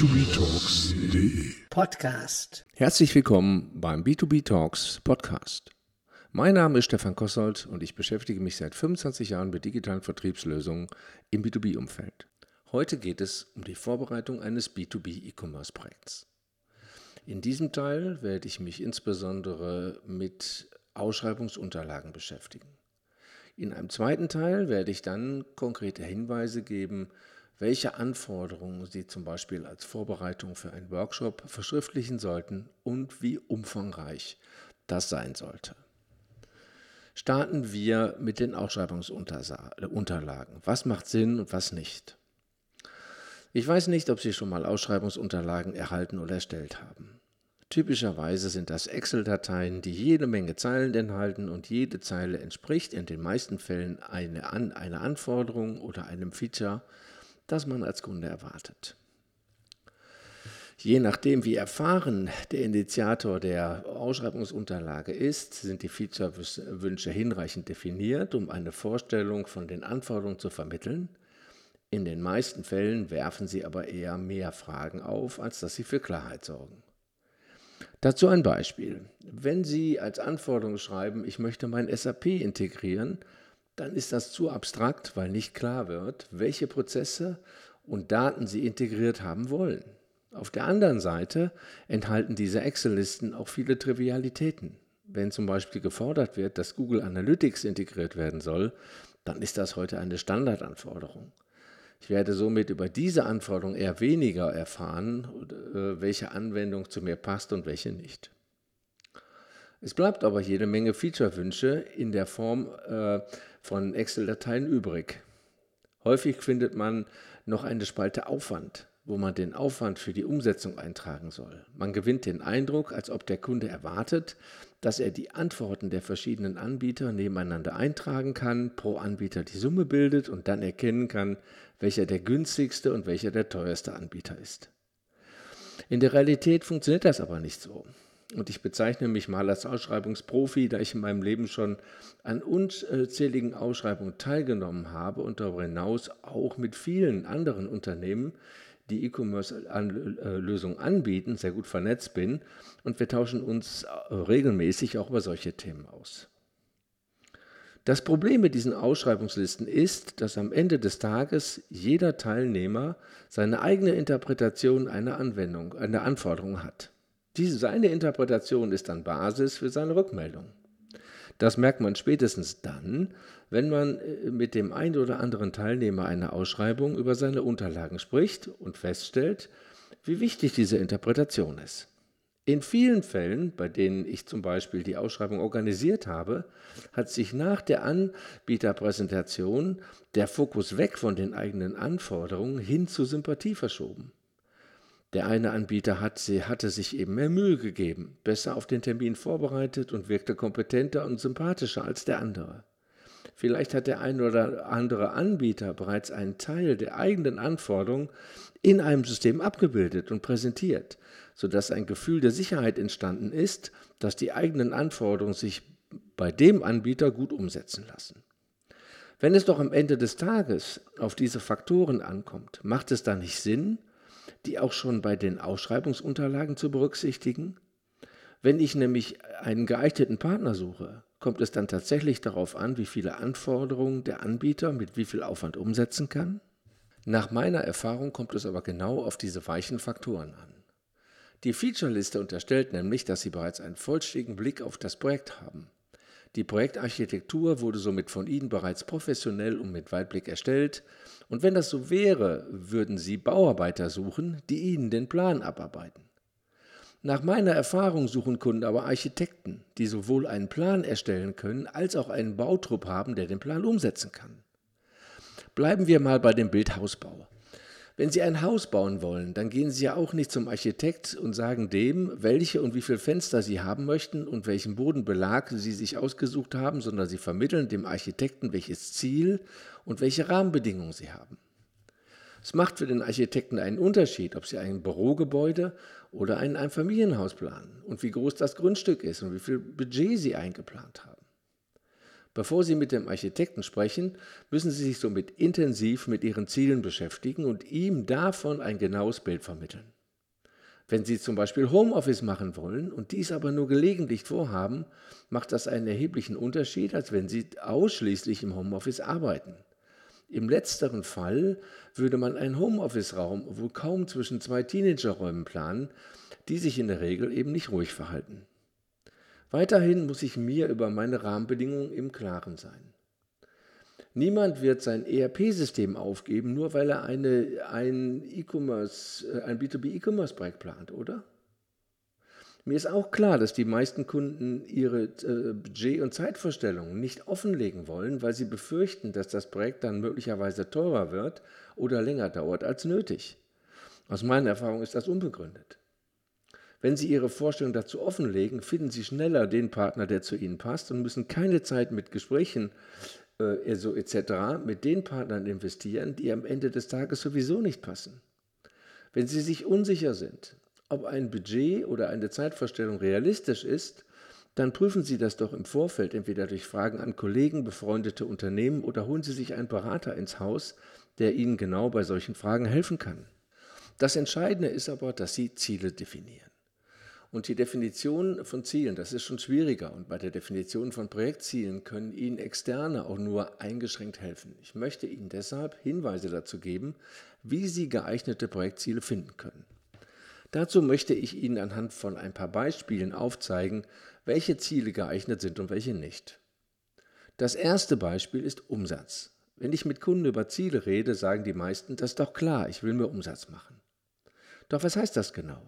b2btalks.de Podcast. Herzlich willkommen beim B2B Talks Podcast. Mein Name ist Stefan Kossold und ich beschäftige mich seit 25 Jahren mit digitalen Vertriebslösungen im B2B-Umfeld. Heute geht es um die Vorbereitung eines B2B E-Commerce-Projekts. In diesem Teil werde ich mich insbesondere mit Ausschreibungsunterlagen beschäftigen. In einem zweiten Teil werde ich dann konkrete Hinweise geben, welche Anforderungen Sie zum Beispiel als Vorbereitung für einen Workshop verschriftlichen sollten und wie umfangreich das sein sollte. Starten wir mit den Ausschreibungsunterlagen. Was macht Sinn und was nicht? Ich weiß nicht, ob Sie schon mal Ausschreibungsunterlagen erhalten oder erstellt haben. Typischerweise sind das Excel-Dateien, die jede Menge Zeilen enthalten und jede Zeile entspricht in den meisten Fällen eine, einer Anforderung oder einem Feature, das man als Kunde erwartet. Je nachdem, wie erfahren der Initiator der Ausschreibungsunterlage ist, sind die Feature-Wünsche hinreichend definiert, um eine Vorstellung von den Anforderungen zu vermitteln. In den meisten Fällen werfen sie aber eher mehr Fragen auf, als dass sie für Klarheit sorgen. Dazu ein Beispiel. Wenn Sie als Anforderung schreiben, ich möchte mein SAP integrieren, dann ist das zu abstrakt, weil nicht klar wird, welche Prozesse und Daten Sie integriert haben wollen. Auf der anderen Seite enthalten diese Excel-Listen auch viele Trivialitäten. Wenn zum Beispiel gefordert wird, dass Google Analytics integriert werden soll, dann ist das heute eine Standardanforderung. Ich werde somit über diese Anforderung eher weniger erfahren, äh, welche Anwendung zu mir passt und welche nicht. Es bleibt aber jede Menge Feature-Wünsche in der Form äh, von Excel-Dateien übrig. Häufig findet man noch eine Spalte Aufwand, wo man den Aufwand für die Umsetzung eintragen soll. Man gewinnt den Eindruck, als ob der Kunde erwartet, dass er die Antworten der verschiedenen Anbieter nebeneinander eintragen kann, pro Anbieter die Summe bildet und dann erkennen kann, welcher der günstigste und welcher der teuerste Anbieter ist. In der Realität funktioniert das aber nicht so. Und ich bezeichne mich mal als Ausschreibungsprofi, da ich in meinem Leben schon an unzähligen Ausschreibungen teilgenommen habe und darüber hinaus auch mit vielen anderen Unternehmen, die E-Commerce-Lösungen anbieten, sehr gut vernetzt bin. Und wir tauschen uns regelmäßig auch über solche Themen aus. Das Problem mit diesen Ausschreibungslisten ist, dass am Ende des Tages jeder Teilnehmer seine eigene Interpretation einer Anwendung, einer Anforderung hat. Diese, seine Interpretation ist dann Basis für seine Rückmeldung. Das merkt man spätestens dann, wenn man äh, mit dem einen oder anderen Teilnehmer einer Ausschreibung über seine Unterlagen spricht und feststellt, wie wichtig diese Interpretation ist. In vielen Fällen, bei denen ich zum Beispiel die Ausschreibung organisiert habe, hat sich nach der Anbieterpräsentation der Fokus weg von den eigenen Anforderungen hin zur Sympathie verschoben. Der eine Anbieter hat, hatte sich eben mehr Mühe gegeben, besser auf den Termin vorbereitet und wirkte kompetenter und sympathischer als der andere. Vielleicht hat der ein oder andere Anbieter bereits einen Teil der eigenen Anforderungen in einem System abgebildet und präsentiert, sodass ein Gefühl der Sicherheit entstanden ist, dass die eigenen Anforderungen sich bei dem Anbieter gut umsetzen lassen. Wenn es doch am Ende des Tages auf diese Faktoren ankommt, macht es dann nicht Sinn, die auch schon bei den Ausschreibungsunterlagen zu berücksichtigen? Wenn ich nämlich einen geeigneten Partner suche, kommt es dann tatsächlich darauf an, wie viele Anforderungen der Anbieter mit wie viel Aufwand umsetzen kann? Nach meiner Erfahrung kommt es aber genau auf diese weichen Faktoren an. Die Featureliste unterstellt nämlich, dass Sie bereits einen vollständigen Blick auf das Projekt haben. Die Projektarchitektur wurde somit von Ihnen bereits professionell und mit Weitblick erstellt, und wenn das so wäre, würden Sie Bauarbeiter suchen, die Ihnen den Plan abarbeiten. Nach meiner Erfahrung suchen Kunden aber Architekten, die sowohl einen Plan erstellen können, als auch einen Bautrupp haben, der den Plan umsetzen kann. Bleiben wir mal bei dem Bildhausbau. Wenn Sie ein Haus bauen wollen, dann gehen Sie ja auch nicht zum Architekt und sagen dem, welche und wie viele Fenster Sie haben möchten und welchen Bodenbelag Sie sich ausgesucht haben, sondern Sie vermitteln dem Architekten, welches Ziel und welche Rahmenbedingungen Sie haben. Es macht für den Architekten einen Unterschied, ob Sie ein Bürogebäude oder ein Einfamilienhaus planen und wie groß das Grundstück ist und wie viel Budget Sie eingeplant haben. Bevor Sie mit dem Architekten sprechen, müssen Sie sich somit intensiv mit Ihren Zielen beschäftigen und ihm davon ein genaues Bild vermitteln. Wenn Sie zum Beispiel Homeoffice machen wollen und dies aber nur gelegentlich vorhaben, macht das einen erheblichen Unterschied, als wenn Sie ausschließlich im Homeoffice arbeiten. Im letzteren Fall würde man einen Homeoffice-Raum wohl kaum zwischen zwei Teenagerräumen planen, die sich in der Regel eben nicht ruhig verhalten. Weiterhin muss ich mir über meine Rahmenbedingungen im Klaren sein. Niemand wird sein ERP-System aufgeben, nur weil er eine, ein äh, ein B2B-E-Commerce-Projekt plant, oder? Mir ist auch klar, dass die meisten Kunden ihre äh, Budget- und Zeitvorstellungen nicht offenlegen wollen, weil sie befürchten, dass das Projekt dann möglicherweise teurer wird oder länger dauert als nötig. Aus meiner Erfahrung ist das unbegründet. Wenn Sie Ihre Vorstellung dazu offenlegen, finden Sie schneller den Partner, der zu Ihnen passt und müssen keine Zeit mit Gesprächen äh, so etc. mit den Partnern investieren, die am Ende des Tages sowieso nicht passen. Wenn Sie sich unsicher sind, ob ein Budget oder eine Zeitvorstellung realistisch ist, dann prüfen Sie das doch im Vorfeld, entweder durch Fragen an Kollegen, befreundete Unternehmen oder holen Sie sich einen Berater ins Haus, der Ihnen genau bei solchen Fragen helfen kann. Das Entscheidende ist aber, dass Sie Ziele definieren. Und die Definition von Zielen, das ist schon schwieriger. Und bei der Definition von Projektzielen können Ihnen Externe auch nur eingeschränkt helfen. Ich möchte Ihnen deshalb Hinweise dazu geben, wie Sie geeignete Projektziele finden können. Dazu möchte ich Ihnen anhand von ein paar Beispielen aufzeigen, welche Ziele geeignet sind und welche nicht. Das erste Beispiel ist Umsatz. Wenn ich mit Kunden über Ziele rede, sagen die meisten, das ist doch klar, ich will mehr Umsatz machen. Doch was heißt das genau?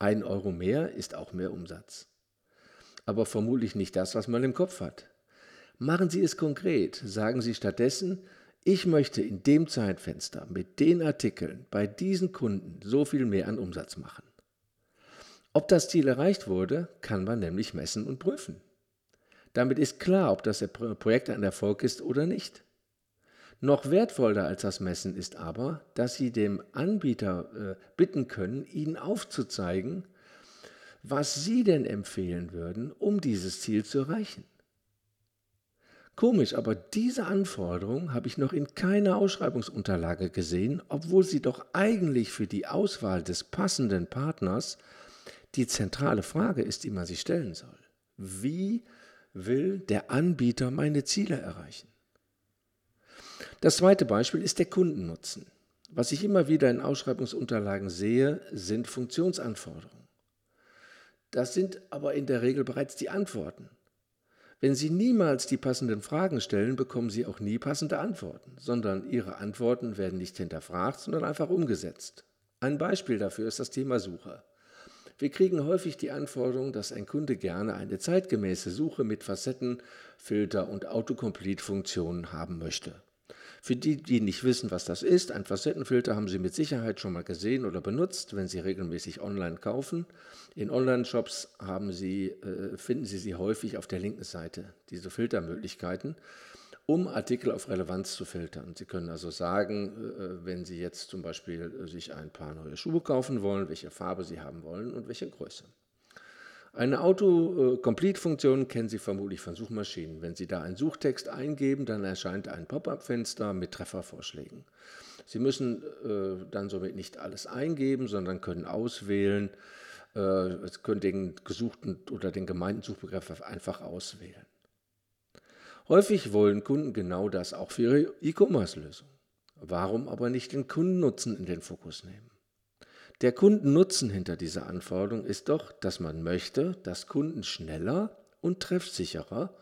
Ein Euro mehr ist auch mehr Umsatz. Aber vermutlich nicht das, was man im Kopf hat. Machen Sie es konkret. Sagen Sie stattdessen, ich möchte in dem Zeitfenster mit den Artikeln bei diesen Kunden so viel mehr an Umsatz machen. Ob das Ziel erreicht wurde, kann man nämlich messen und prüfen. Damit ist klar, ob das Projekt ein Erfolg ist oder nicht. Noch wertvoller als das Messen ist aber, dass Sie dem Anbieter äh, bitten können, Ihnen aufzuzeigen, was Sie denn empfehlen würden, um dieses Ziel zu erreichen. Komisch, aber diese Anforderung habe ich noch in keiner Ausschreibungsunterlage gesehen, obwohl sie doch eigentlich für die Auswahl des passenden Partners die zentrale Frage ist, die man sich stellen soll. Wie will der Anbieter meine Ziele erreichen? Das zweite Beispiel ist der Kundennutzen. Was ich immer wieder in Ausschreibungsunterlagen sehe, sind Funktionsanforderungen. Das sind aber in der Regel bereits die Antworten. Wenn Sie niemals die passenden Fragen stellen, bekommen Sie auch nie passende Antworten, sondern Ihre Antworten werden nicht hinterfragt, sondern einfach umgesetzt. Ein Beispiel dafür ist das Thema Suche. Wir kriegen häufig die Anforderung, dass ein Kunde gerne eine zeitgemäße Suche mit Facetten, Filter und Autocomplete-Funktionen haben möchte. Für die, die nicht wissen, was das ist, ein Facettenfilter haben Sie mit Sicherheit schon mal gesehen oder benutzt, wenn Sie regelmäßig online kaufen. In Online-Shops äh, finden Sie sie häufig auf der linken Seite, diese Filtermöglichkeiten, um Artikel auf Relevanz zu filtern. Sie können also sagen, äh, wenn Sie jetzt zum Beispiel sich ein paar neue Schuhe kaufen wollen, welche Farbe Sie haben wollen und welche Größe. Eine Auto-Complete-Funktion kennen Sie vermutlich von Suchmaschinen. Wenn Sie da einen Suchtext eingeben, dann erscheint ein Pop-up-Fenster mit Treffervorschlägen. Sie müssen äh, dann somit nicht alles eingeben, sondern können auswählen, äh, können den gesuchten oder den gemeinten Suchbegriff einfach auswählen. Häufig wollen Kunden genau das auch für ihre E-Commerce-Lösung. Warum aber nicht den Kundennutzen in den Fokus nehmen? Der Kundennutzen hinter dieser Anforderung ist doch, dass man möchte, dass Kunden schneller und treffsicherer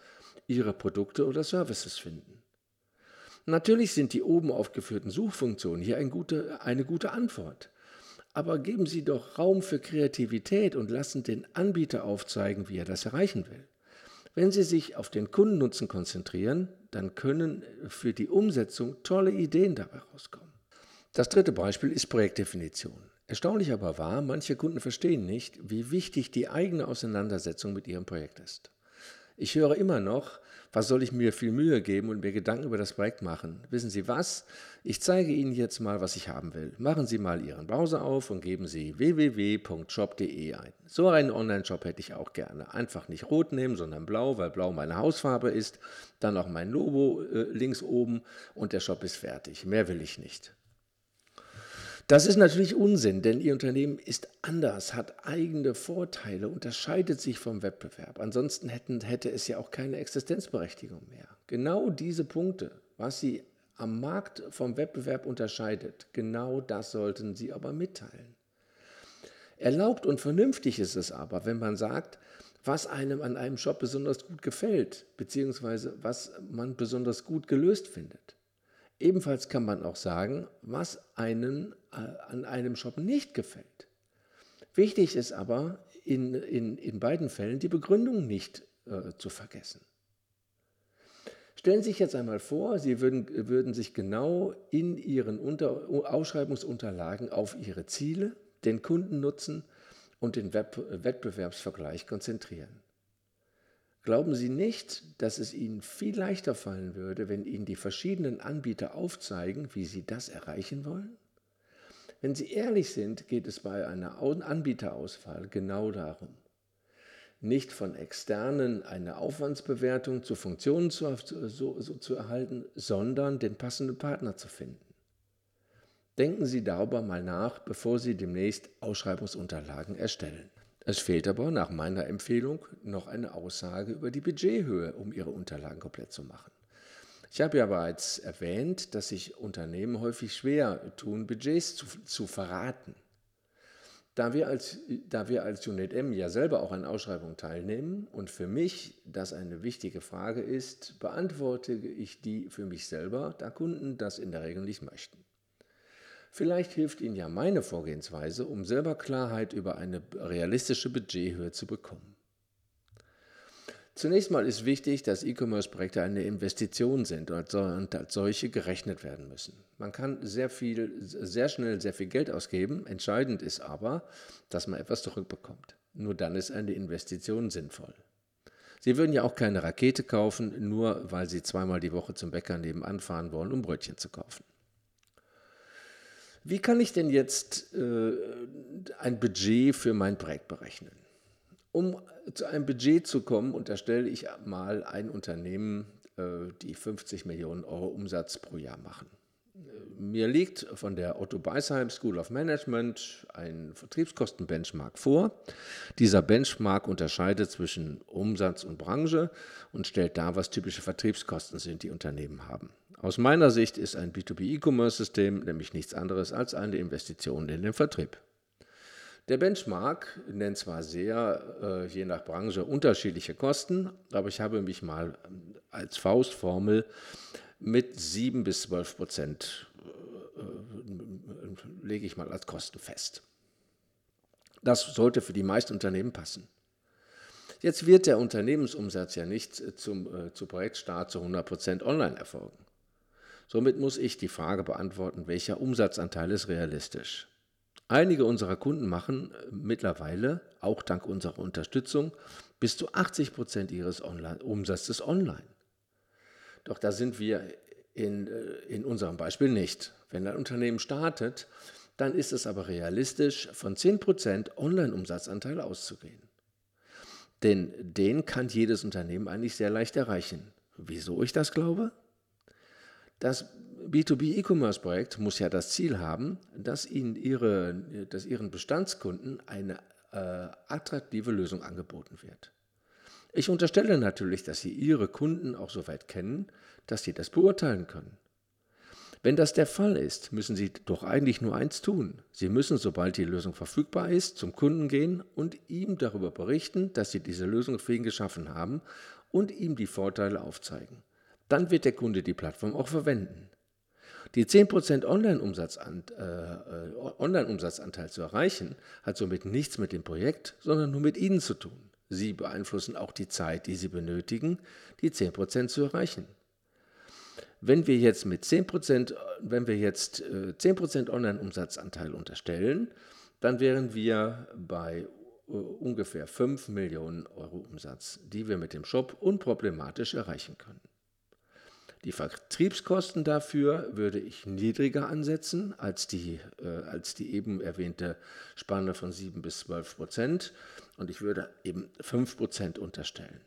ihre Produkte oder Services finden. Natürlich sind die oben aufgeführten Suchfunktionen hier eine gute, eine gute Antwort. Aber geben Sie doch Raum für Kreativität und lassen den Anbieter aufzeigen, wie er das erreichen will. Wenn Sie sich auf den Kundennutzen konzentrieren, dann können für die Umsetzung tolle Ideen dabei rauskommen. Das dritte Beispiel ist Projektdefinition. Erstaunlich aber war, manche Kunden verstehen nicht, wie wichtig die eigene Auseinandersetzung mit ihrem Projekt ist. Ich höre immer noch, was soll ich mir viel Mühe geben und mir Gedanken über das Projekt machen? Wissen Sie was? Ich zeige Ihnen jetzt mal, was ich haben will. Machen Sie mal Ihren Browser auf und geben Sie www.shop.de ein. So einen Online-Shop hätte ich auch gerne. Einfach nicht rot nehmen, sondern blau, weil blau meine Hausfarbe ist. Dann auch mein Logo äh, links oben und der Shop ist fertig. Mehr will ich nicht. Das ist natürlich Unsinn, denn Ihr Unternehmen ist anders, hat eigene Vorteile, unterscheidet sich vom Wettbewerb. Ansonsten hätten, hätte es ja auch keine Existenzberechtigung mehr. Genau diese Punkte, was Sie am Markt vom Wettbewerb unterscheidet, genau das sollten Sie aber mitteilen. Erlaubt und vernünftig ist es aber, wenn man sagt, was einem an einem Shop besonders gut gefällt, beziehungsweise was man besonders gut gelöst findet. Ebenfalls kann man auch sagen, was einen äh, an einem Shop nicht gefällt. Wichtig ist aber in, in, in beiden Fällen die Begründung nicht äh, zu vergessen. Stellen Sie sich jetzt einmal vor, Sie würden, würden sich genau in Ihren Unter Ausschreibungsunterlagen auf Ihre Ziele, den Kundennutzen und den Web Wettbewerbsvergleich konzentrieren. Glauben Sie nicht, dass es Ihnen viel leichter fallen würde, wenn Ihnen die verschiedenen Anbieter aufzeigen, wie Sie das erreichen wollen? Wenn Sie ehrlich sind, geht es bei einer Anbieterauswahl genau darum. Nicht von externen eine Aufwandsbewertung zu Funktionen zu, so, so zu erhalten, sondern den passenden Partner zu finden. Denken Sie darüber mal nach, bevor Sie demnächst Ausschreibungsunterlagen erstellen. Es fehlt aber nach meiner Empfehlung noch eine Aussage über die Budgethöhe, um Ihre Unterlagen komplett zu machen. Ich habe ja bereits erwähnt, dass sich Unternehmen häufig schwer tun, Budgets zu, zu verraten. Da wir, als, da wir als Unit M ja selber auch an Ausschreibungen teilnehmen und für mich das eine wichtige Frage ist, beantworte ich die für mich selber, da Kunden das in der Regel nicht möchten. Vielleicht hilft Ihnen ja meine Vorgehensweise, um selber Klarheit über eine realistische Budgethöhe zu bekommen. Zunächst mal ist wichtig, dass E-Commerce-Projekte eine Investition sind und als solche gerechnet werden müssen. Man kann sehr viel, sehr schnell sehr viel Geld ausgeben. Entscheidend ist aber, dass man etwas zurückbekommt. Nur dann ist eine Investition sinnvoll. Sie würden ja auch keine Rakete kaufen, nur weil Sie zweimal die Woche zum Bäcker nebenan fahren wollen, um Brötchen zu kaufen. Wie kann ich denn jetzt äh, ein Budget für mein Projekt berechnen? Um zu einem Budget zu kommen, unterstelle ich mal ein Unternehmen, äh, die 50 Millionen Euro Umsatz pro Jahr machen. Mir liegt von der Otto Beisheim School of Management ein Vertriebskostenbenchmark vor. Dieser Benchmark unterscheidet zwischen Umsatz und Branche und stellt dar, was typische Vertriebskosten sind, die Unternehmen haben. Aus meiner Sicht ist ein B2B-E-Commerce-System nämlich nichts anderes als eine Investition in den Vertrieb. Der Benchmark nennt zwar sehr, äh, je nach Branche, unterschiedliche Kosten, aber ich habe mich mal als Faustformel mit 7 bis 12 Prozent äh, äh, lege ich mal als Kosten fest. Das sollte für die meisten Unternehmen passen. Jetzt wird der Unternehmensumsatz ja nicht zum, äh, zu Projektstart zu 100 Prozent online erfolgen. Somit muss ich die Frage beantworten, welcher Umsatzanteil ist realistisch. Einige unserer Kunden machen äh, mittlerweile, auch dank unserer Unterstützung, bis zu 80 Prozent ihres Online Umsatzes online. Doch da sind wir in, äh, in unserem Beispiel nicht. Wenn ein Unternehmen startet, dann ist es aber realistisch, von 10 Prozent Online-Umsatzanteil auszugehen. Denn den kann jedes Unternehmen eigentlich sehr leicht erreichen. Wieso ich das glaube? Das B2B-E-Commerce-Projekt muss ja das Ziel haben, dass, ihnen ihre, dass ihren Bestandskunden eine äh, attraktive Lösung angeboten wird. Ich unterstelle natürlich, dass Sie Ihre Kunden auch so weit kennen, dass Sie das beurteilen können. Wenn das der Fall ist, müssen Sie doch eigentlich nur eins tun. Sie müssen, sobald die Lösung verfügbar ist, zum Kunden gehen und ihm darüber berichten, dass Sie diese Lösung für ihn geschaffen haben und ihm die Vorteile aufzeigen dann wird der Kunde die Plattform auch verwenden. Die 10% Online-Umsatzanteil äh, Online zu erreichen, hat somit nichts mit dem Projekt, sondern nur mit Ihnen zu tun. Sie beeinflussen auch die Zeit, die Sie benötigen, die 10% zu erreichen. Wenn wir jetzt mit 10%, wenn wir jetzt äh, 10% Online-Umsatzanteil unterstellen, dann wären wir bei äh, ungefähr 5 Millionen Euro Umsatz, die wir mit dem Shop unproblematisch erreichen können. Die Vertriebskosten dafür würde ich niedriger ansetzen als die, äh, als die eben erwähnte Spanne von 7 bis 12 Prozent und ich würde eben 5 Prozent unterstellen.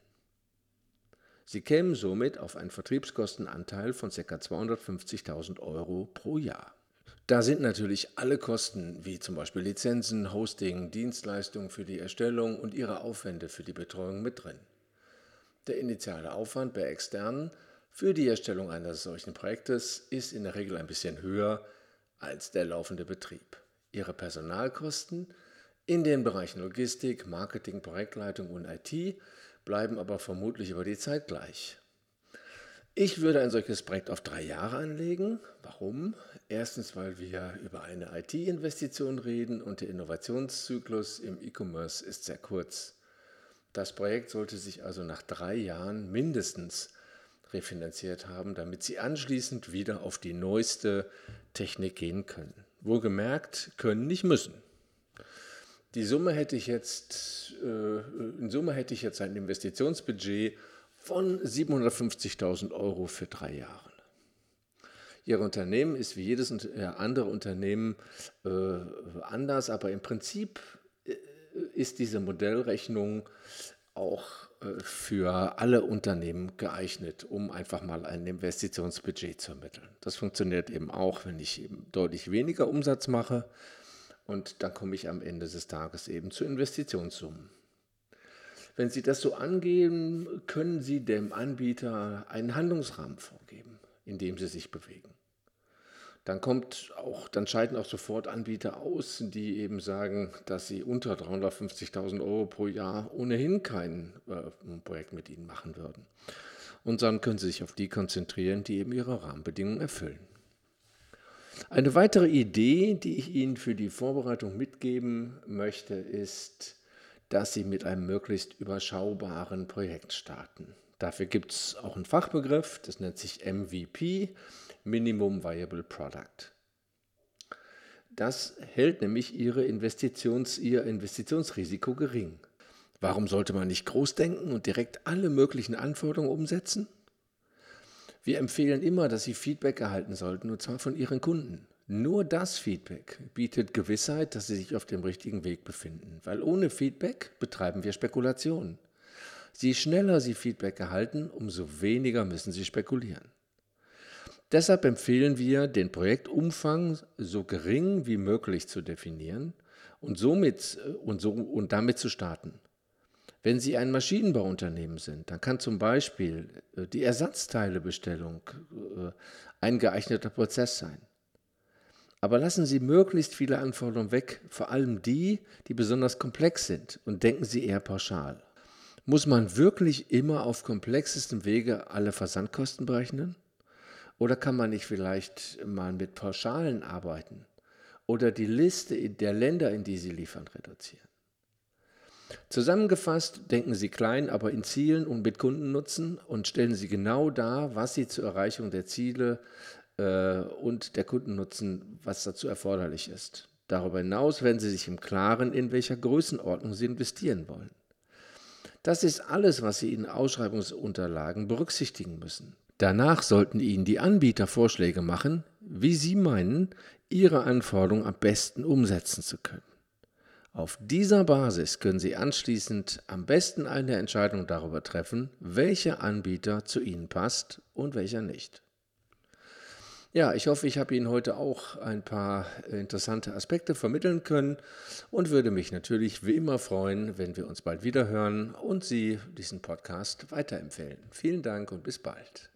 Sie kämen somit auf einen Vertriebskostenanteil von ca. 250.000 Euro pro Jahr. Da sind natürlich alle Kosten, wie zum Beispiel Lizenzen, Hosting, Dienstleistungen für die Erstellung und ihre Aufwände für die Betreuung mit drin. Der initiale Aufwand bei externen für die Erstellung eines solchen Projektes ist in der Regel ein bisschen höher als der laufende Betrieb. Ihre Personalkosten in den Bereichen Logistik, Marketing, Projektleitung und IT bleiben aber vermutlich über die Zeit gleich. Ich würde ein solches Projekt auf drei Jahre anlegen. Warum? Erstens, weil wir über eine IT-Investition reden und der Innovationszyklus im E-Commerce ist sehr kurz. Das Projekt sollte sich also nach drei Jahren mindestens refinanziert haben, damit sie anschließend wieder auf die neueste Technik gehen können. Wohlgemerkt, können nicht müssen. Die Summe hätte ich jetzt, äh, in Summe hätte ich jetzt ein Investitionsbudget von 750.000 Euro für drei Jahre. Ihr Unternehmen ist wie jedes andere Unternehmen äh, anders, aber im Prinzip äh, ist diese Modellrechnung auch äh, für alle Unternehmen geeignet, um einfach mal ein Investitionsbudget zu ermitteln. Das funktioniert eben auch, wenn ich eben deutlich weniger Umsatz mache und dann komme ich am Ende des Tages eben zu Investitionssummen. Wenn Sie das so angehen, können Sie dem Anbieter einen Handlungsrahmen vorgeben, in dem Sie sich bewegen. Dann kommt auch, dann scheiden auch sofort Anbieter aus, die eben sagen, dass sie unter 350.000 Euro pro Jahr ohnehin kein äh, Projekt mit ihnen machen würden. Und dann können sie sich auf die konzentrieren, die eben ihre Rahmenbedingungen erfüllen. Eine weitere Idee, die ich Ihnen für die Vorbereitung mitgeben möchte, ist, dass Sie mit einem möglichst überschaubaren Projekt starten. Dafür gibt es auch einen Fachbegriff, das nennt sich MVP, Minimum Viable Product. Das hält nämlich ihre Investitions, Ihr Investitionsrisiko gering. Warum sollte man nicht groß denken und direkt alle möglichen Anforderungen umsetzen? Wir empfehlen immer, dass Sie Feedback erhalten sollten, und zwar von Ihren Kunden. Nur das Feedback bietet Gewissheit, dass Sie sich auf dem richtigen Weg befinden, weil ohne Feedback betreiben wir Spekulation. Je schneller Sie Feedback erhalten, umso weniger müssen Sie spekulieren. Deshalb empfehlen wir, den Projektumfang so gering wie möglich zu definieren und, somit, äh, und, so, und damit zu starten. Wenn Sie ein Maschinenbauunternehmen sind, dann kann zum Beispiel äh, die Ersatzteilebestellung äh, ein geeigneter Prozess sein. Aber lassen Sie möglichst viele Anforderungen weg, vor allem die, die besonders komplex sind, und denken Sie eher pauschal. Muss man wirklich immer auf komplexestem Wege alle Versandkosten berechnen? Oder kann man nicht vielleicht mal mit Pauschalen arbeiten oder die Liste der Länder, in die Sie liefern, reduzieren? Zusammengefasst, denken Sie klein, aber in Zielen und mit Kundennutzen und stellen Sie genau dar, was Sie zur Erreichung der Ziele äh, und der Kundennutzen, was dazu erforderlich ist. Darüber hinaus werden Sie sich im Klaren, in welcher Größenordnung Sie investieren wollen. Das ist alles, was Sie in Ausschreibungsunterlagen berücksichtigen müssen. Danach sollten Ihnen die Anbieter Vorschläge machen, wie Sie meinen, Ihre Anforderungen am besten umsetzen zu können. Auf dieser Basis können Sie anschließend am besten eine Entscheidung darüber treffen, welcher Anbieter zu Ihnen passt und welcher nicht. Ja, ich hoffe, ich habe Ihnen heute auch ein paar interessante Aspekte vermitteln können und würde mich natürlich wie immer freuen, wenn wir uns bald wieder hören und Sie diesen Podcast weiterempfehlen. Vielen Dank und bis bald.